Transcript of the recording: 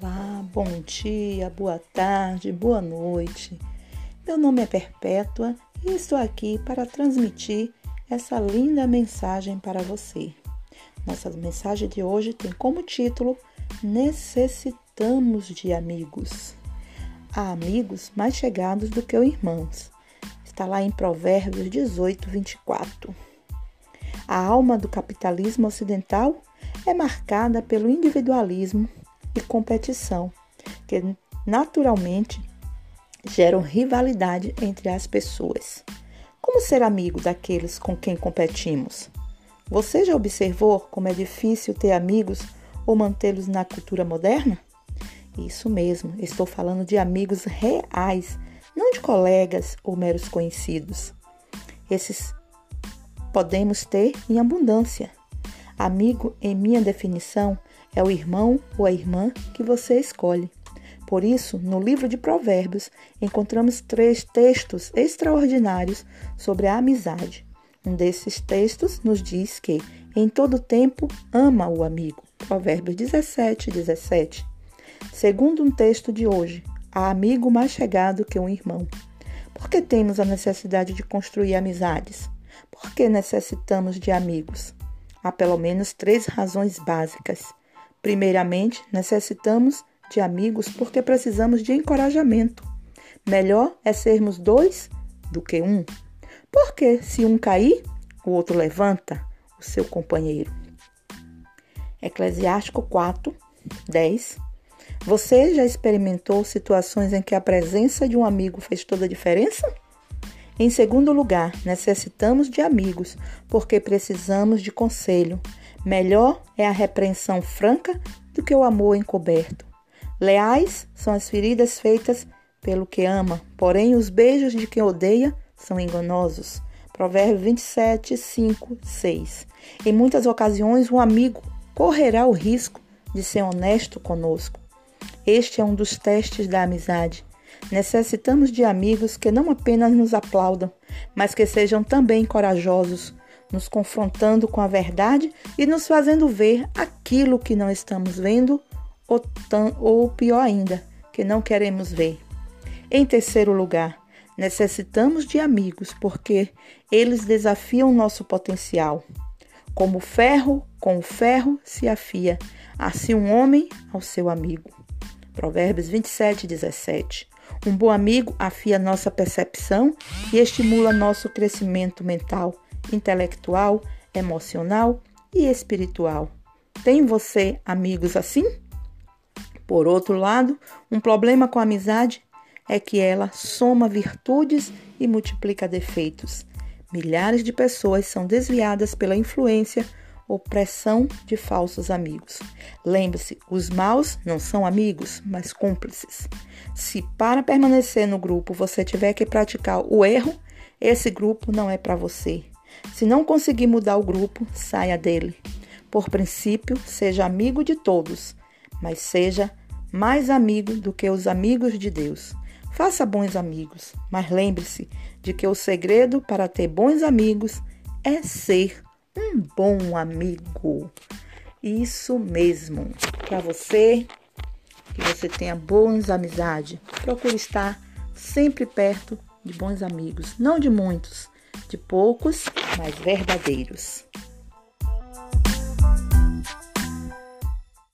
Bom dia, boa tarde, boa noite. Meu nome é Perpétua e estou aqui para transmitir essa linda mensagem para você. Nossa mensagem de hoje tem como título Necessitamos de amigos. Há amigos mais chegados do que os irmãos. Está lá em Provérbios 18, 24. A alma do capitalismo ocidental é marcada pelo individualismo e competição, que naturalmente geram rivalidade entre as pessoas. Como ser amigo daqueles com quem competimos? Você já observou como é difícil ter amigos ou mantê-los na cultura moderna? Isso mesmo, estou falando de amigos reais, não de colegas ou meros conhecidos. Esses podemos ter em abundância. Amigo, em minha definição, é o irmão ou a irmã que você escolhe. Por isso, no livro de Provérbios, encontramos três textos extraordinários sobre a amizade. Um desses textos nos diz que, em todo tempo, ama o amigo. Provérbios 17, 17. Segundo um texto de hoje, há amigo mais chegado que um irmão. Por que temos a necessidade de construir amizades? Por que necessitamos de amigos? Há pelo menos três razões básicas. Primeiramente, necessitamos de amigos porque precisamos de encorajamento. Melhor é sermos dois do que um. Porque se um cair, o outro levanta o seu companheiro. Eclesiástico 4, 10. Você já experimentou situações em que a presença de um amigo fez toda a diferença? Em segundo lugar, necessitamos de amigos, porque precisamos de conselho. Melhor é a repreensão franca do que o amor encoberto. Leais são as feridas feitas pelo que ama, porém os beijos de quem odeia são enganosos. Provérbio 27, 5, 6. Em muitas ocasiões, um amigo correrá o risco de ser honesto conosco. Este é um dos testes da amizade. Necessitamos de amigos que não apenas nos aplaudam, mas que sejam também corajosos, nos confrontando com a verdade e nos fazendo ver aquilo que não estamos vendo ou, ou pior ainda, que não queremos ver. Em terceiro lugar, necessitamos de amigos porque eles desafiam nosso potencial. Como ferro com o ferro se afia, assim um homem ao seu amigo. Provérbios 27, 17. Um bom amigo afia nossa percepção e estimula nosso crescimento mental, intelectual, emocional e espiritual. Tem você amigos assim? Por outro lado, um problema com a amizade é que ela soma virtudes e multiplica defeitos. Milhares de pessoas são desviadas pela influência ou pressão de falsos amigos. Lembre-se, os maus não são amigos, mas cúmplices. Se para permanecer no grupo você tiver que praticar o erro, esse grupo não é para você. Se não conseguir mudar o grupo, saia dele. Por princípio, seja amigo de todos, mas seja mais amigo do que os amigos de Deus. Faça bons amigos, mas lembre-se de que o segredo para ter bons amigos é ser um bom amigo. Isso mesmo. Para você, que você tenha boas amizades, procure estar sempre perto de bons amigos, não de muitos, de poucos, mas verdadeiros.